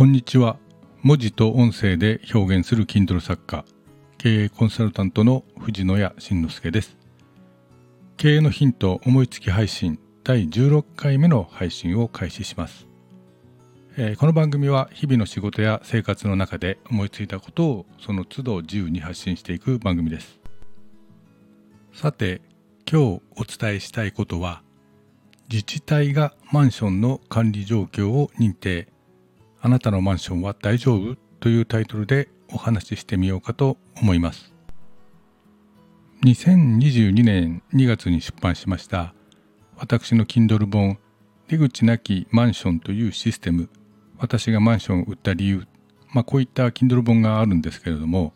こんにちは。文字と音声で表現する Kindle 作家経営コンサルタントの藤野谷慎之介です。経営のヒント思いつき配信第16回目の配信を開始します、えー、この番組は日々の仕事や生活の中で思いついたことをその都度自由に発信していく番組です。さて今日お伝えしたいことは自治体がマンションの管理状況を認定。あなたのマンションは大丈夫というタイトルでお話ししてみようかと思います。2022年2月に出版しました。私の Kindle 本出口なきマンションというシステム。私がマンションを売った理由。まあこういった Kindle 本があるんですけれども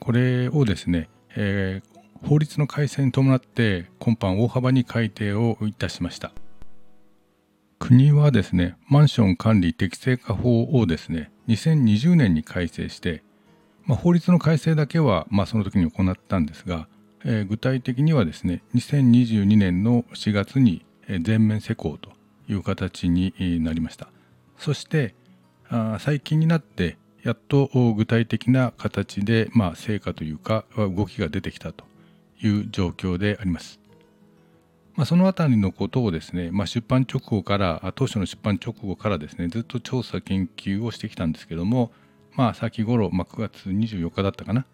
これをですね、えー、法律の改正に伴って今般大幅に改定をいたしました。国はですねマンション管理適正化法をですね2020年に改正して、まあ、法律の改正だけは、まあ、その時に行ったんですが、えー、具体的にはですね2022年の4月に全面施行という形になりました。そしてあ最近になってやっと具体的な形で、まあ、成果というか動きが出てきたという状況であります。まあ、その辺りのことをですね、まあ、出版直後から当初の出版直後からですねずっと調査研究をしてきたんですけども、まあ、先頃、まあ、9月24日だったかな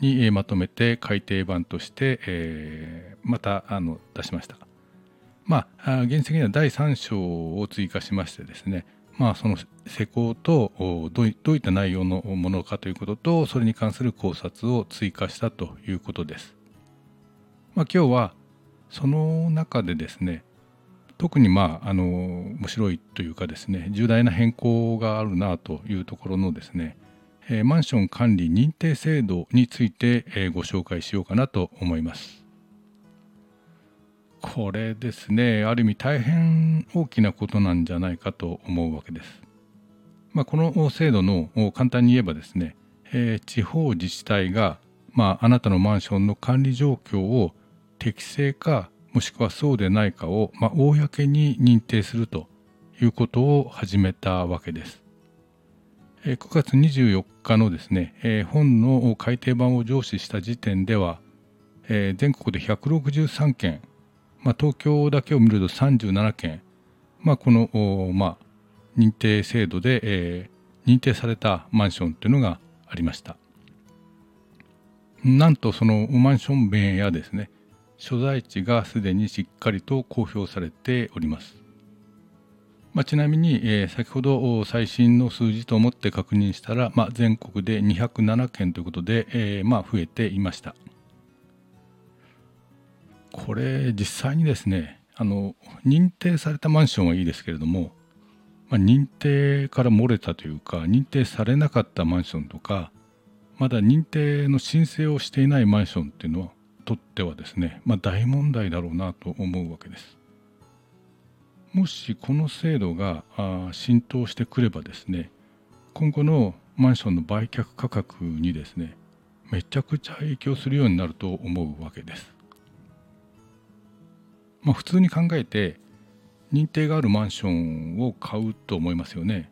に、まとめて改訂版として、えー、またあの出しました。まあ、原石には第3章を追加しましてですね、まあ、その施工とどういった内容のものかということとそれに関する考察を追加したということです。まあ、今日はその中でですね特にまああの面白いというかですね重大な変更があるなというところのですね、えー、マンション管理認定制度について、えー、ご紹介しようかなと思います。これですねある意味大変大きなことなんじゃないかと思うわけです。まあ、この制度の簡単に言えばですね、えー、地方自治体が、まあ、あなたのマンションの管理状況を適正かもしくはそうでないかを、まあ、公に認定するということを始めたわけです。9月24日のですね、本の改訂版を上司した時点では、全国で163件、まあ、東京だけを見ると37件、まあ、この、まあ、認定制度で、えー、認定されたマンションというのがありました。なんとそのマンション名やですね、所在地がすでにしっかりと公表されております。まあ、ちなみに、えー、先ほど最新の数字と思って確認したら、まあ、全国で207件ということで、えー、まあ増えていました。これ実際にですねあの認定されたマンションはいいですけれども、まあ、認定から漏れたというか認定されなかったマンションとかまだ認定の申請をしていないマンションっていうのはとってはですね、まあ、大問題だろうなと思うわけです。もしこの制度が浸透してくればですね今後のマンションの売却価格にですねめちゃくちゃ影響するようになると思うわけです。まあ、普通に考えて認定があるマンションを買うと思いますよね。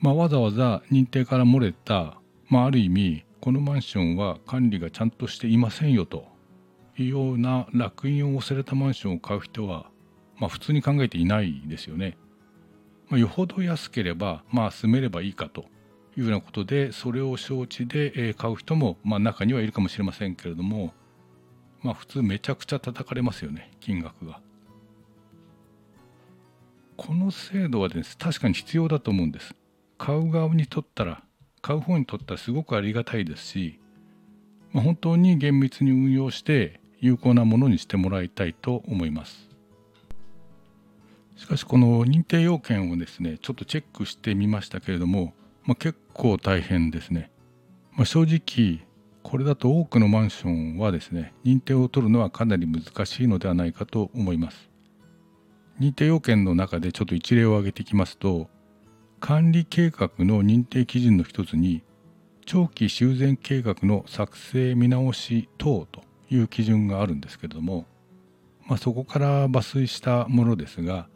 まあ、わざわざ認定から漏れた、まあ、ある意味このマンションは管理がちゃんとしていませんよというような烙印を押されたマンションを買う人は、まあ、普通に考えていないですよね。まあ、よほど安ければ、まあ、住めればいいかというようなことでそれを承知で買う人も、まあ、中にはいるかもしれませんけれども、まあ、普通めちゃくちゃ叩かれますよね金額が。この制度はです、ね、確かに必要だと思うんです。買う側にとったら買う方にとってはすごくありがたいですし、まあ、本当に厳密に運用して有効なものにしてもらいたいと思います。しかしこの認定要件をですねちょっとチェックしてみましたけれども、まあ、結構大変ですね。まあ、正直これだと多くのマンションはですね認定を取るのはかなり難しいのではないかと思います。認定要件の中でちょっと一例を挙げていきますと管理計画の認定基準の一つに長期修繕計画の作成見直し等という基準があるんですけれども、まあ、そこから抜粋したものですが、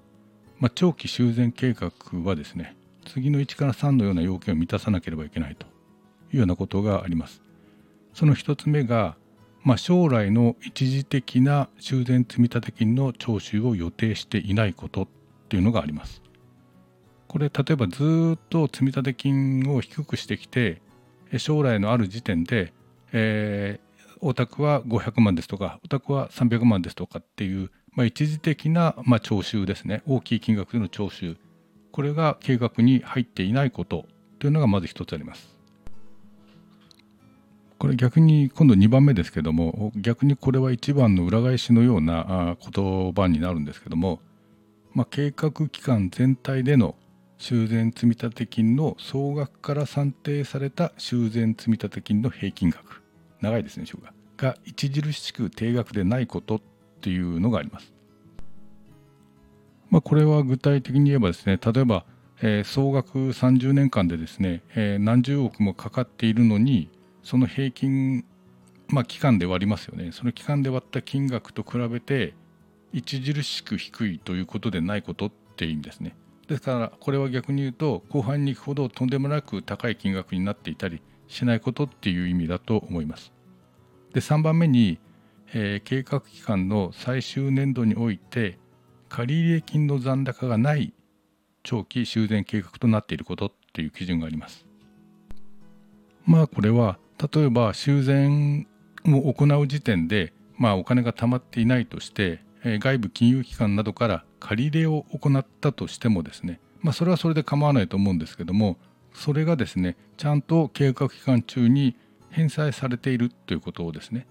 まあ、長期修繕計画はですね次の1から3のような要件を満たさなければいけないというようなことがあります。その1つ目が、まあ、将来の一時的な修繕積立金の徴収を予定していないことっていうのがあります。これ例えばずっと積立金を低くしてきて将来のある時点で、えー、お宅は500万ですとかお宅は300万ですとかっていう、まあ、一時的な、まあ、徴収ですね大きい金額での徴収これが計画に入っていないことというのがまず一つあります。これ逆に今度2番目ですけども逆にこれは1番の裏返しのような言葉になるんですけども、まあ、計画期間全体での修繕積立金の総額から算定された修繕積立金の平均額長いですね章がが著しく定額でないことっていうのがあります。まあ、これは具体的に言えばですね例えば、えー、総額30年間でですね、えー、何十億もかかっているのにその平均まあ期間で割りますよねその期間で割った金額と比べて著しく低いということでないことっていいんですね。ですからこれは逆に言うと後半に行くほどとんでもなく高い金額になっていたりしないことっていう意味だと思います。で3番目に、えー、計画期間の最終年度において借入金の残高がない長期修繕計画となっていることっていう基準があります。まあこれは例えば修繕を行う時点で、まあ、お金が貯まっていないとして外部金融機関などから借り入れを行ったとしてもですね、まあ、それはそれで構わないと思うんですけどもそれがですねちゃんと計画期間中に返済されているということをですね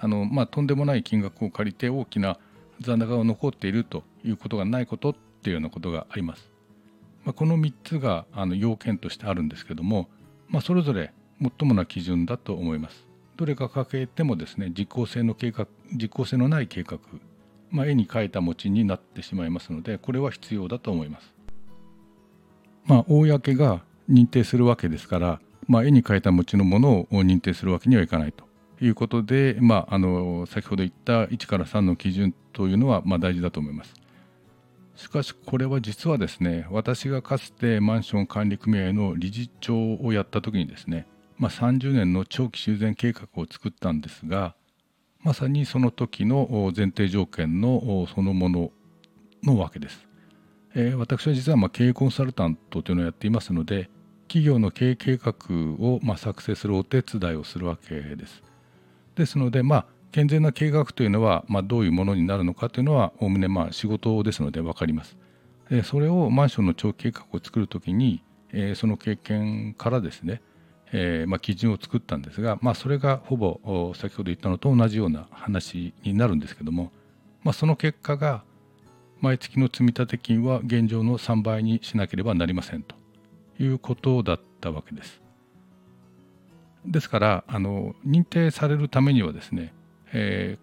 あの、まあ、とんでもない金額を借りて大きな残高が残っているということがないことっていうようなことがあります。まあ、この3つがあの要件としてあるんですけども、まあ、それぞれ最もな基準だと思います。どれか欠けてもですね実効性の計画実効性のない計画まあ、絵に描いた餅になってしまいますのでこれは必要だと思います。まあ、公が認定するわけですから、まあ、絵に描いた餅のものを認定するわけにはいかないということで、まあ、あの先ほど言った1から3の基準というのはまあ大事だと思います。しかしこれは実はですね私がかつてマンション管理組合の理事長をやった時にですね、まあ、30年の長期修繕計画を作ったんですがまさにその時の前提条件のそのもののわけです。えー、私は実はま経営コンサルタントというのをやっていますので企業の経営計画をま作成するお手伝いをするわけです。ですのでまあ健全な計画というのは、まあ、どういうものになるのかというのはおおむねまあ仕事ですので分かります。それをマンションの長期計画を作る時に、えその経験からですねえー、まあ、基準を作ったんですが、まあ、それがほぼ先ほど言ったのと同じような話になるんですけども、まあ、その結果が毎月の積立金は現状の3倍にしなければなりませんということだったわけです。ですからあの認定されるためにはですね、え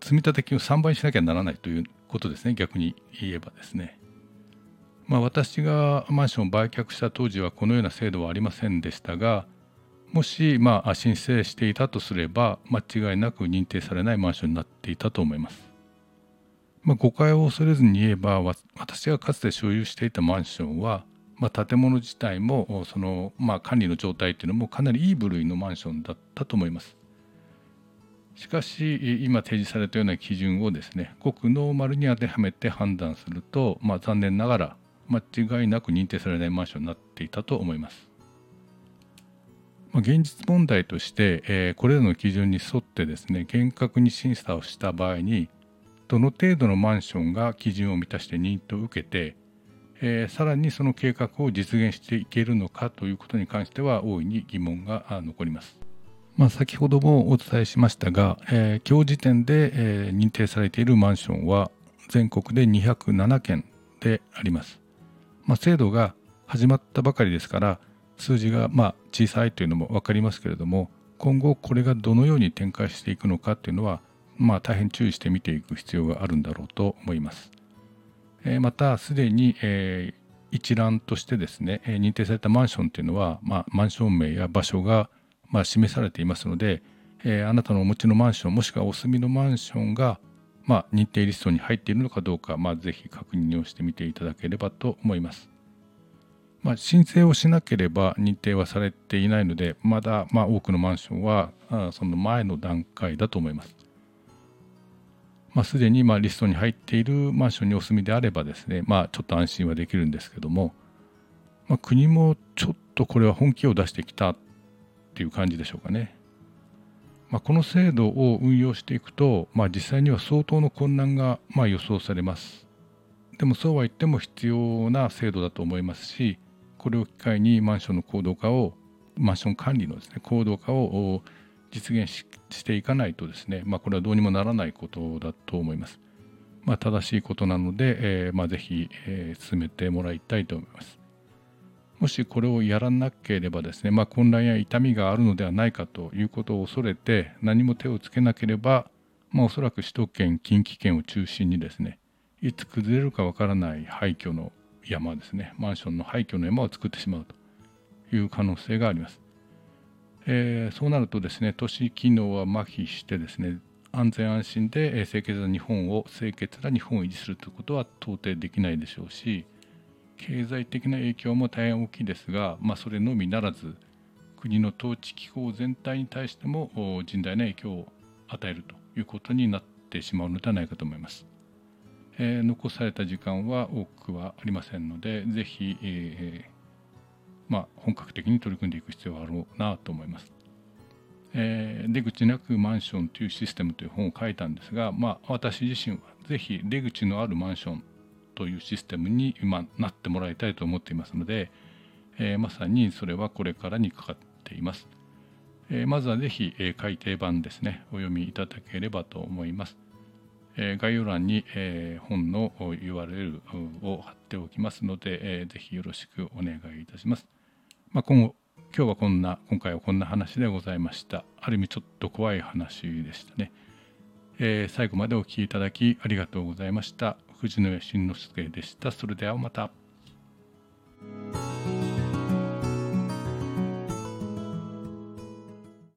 ー、積立金を3倍にしなきゃならないということですね逆に言えばですね。まあ、私がマンションを売却した当時はこのような制度はありませんでしたがもしまあ申請していたとすれば間違いなく認定されないマンションになっていたと思います。まあ、誤解を恐れずに言えば私がかつて所有していたマンションは、まあ、建物自体もその、まあ、管理の状態っていうのもかなりいい部類のマンションだったと思います。しかし今提示されたような基準をですねごくノーマルに当てはめて判断すると、まあ、残念ながら間違いなく認定されないマンションになっていたと思います。ま、現実問題として、え、これらの基準に沿ってですね厳格に審査をした場合にどの程度のマンションが基準を満たして認定を受けて、え、さらにその計画を実現していけるのかということに関しては大いに疑問が残ります。まあ、先ほどもお伝えしましたが、え、今日時点で、え、認定されているマンションは全国で207件であります。まあ、制度が始まったばかりですから数字がま小さいというのも分かりますけれども今後これがどのように展開していくのかというのはまあ大変注意して見ていく必要があるんだろうと思います。え、またすでに、え、一覧としてですね、え、認定されたマンションというのは、まあ、マンション名や場所が、ま、示されていますので、え、あなたのお持ちのマンションもしくはお住みのマンションがまあ、認定リストに入っているのかどうか、まあ、ぜひ確認をしてみていただければと思います。まあ、申請をしなければ認定はされていないのでまだまあ多くのマンションはその前の段階だと思います。まあ、すでにまあリストに入っているマンションにお住みであればですね、まあ、ちょっと安心はできるんですけども、まあ、国もちょっとこれは本気を出してきたっていう感じでしょうかね。まあ、この制度を運用していくと、まあ、実際には相当の混乱がま予想されます。でもそうは言っても必要な制度だと思いますし、これを機会にマンションの行動化を、マンション管理のですね、行動化を実現していかないとですね、まあ、これはどうにもならないことだと思います。まあ、正しいことなので、えー、まあ、ぜひ、えー、進めてもらいたいと思います。もしこれをやらなければですね、まあ、混乱や痛みがあるのではないかということを恐れて何も手をつけなければ、まあ、おそらく首都圏近畿圏を中心にですねいつ崩れるかわからない廃墟の山ですねマンションの廃墟の山を作ってしまうという可能性があります、えー、そうなるとですね都市機能は麻痺してですね安全安心で清潔な日本を清潔な日本を維持するということは到底できないでしょうし経済的な影響も大変大きいですが、まあ、それのみならず国の統治機構全体に対しても甚大な影響を与えるということになってしまうのではないかと思います。えー、残された時間は多くはありませんのでぜひ、えー、まあ、本格的に取り組んでいく必要があろうなと思います。えー、出口なくマンションというシステムという本を書いたんですが、まあ、私自身はぜひ出口のあるマンションというシステムに今なってもらいたいと思っていますので、えー、まさにそれはこれからにかかっています。えー、まずはぜひ、えー、改訂版ですねお読みいただければと思います。え概要欄に、え本の URL を貼っておきますので、えー、ぜひよろしくお願いいたします。まあ、今後今日はこんな今回はこんな話でございました。ある意味ちょっと怖い話でしたね。えー、最後までお聴きいただきありがとうございました。藤野慎之介でした。それではまた。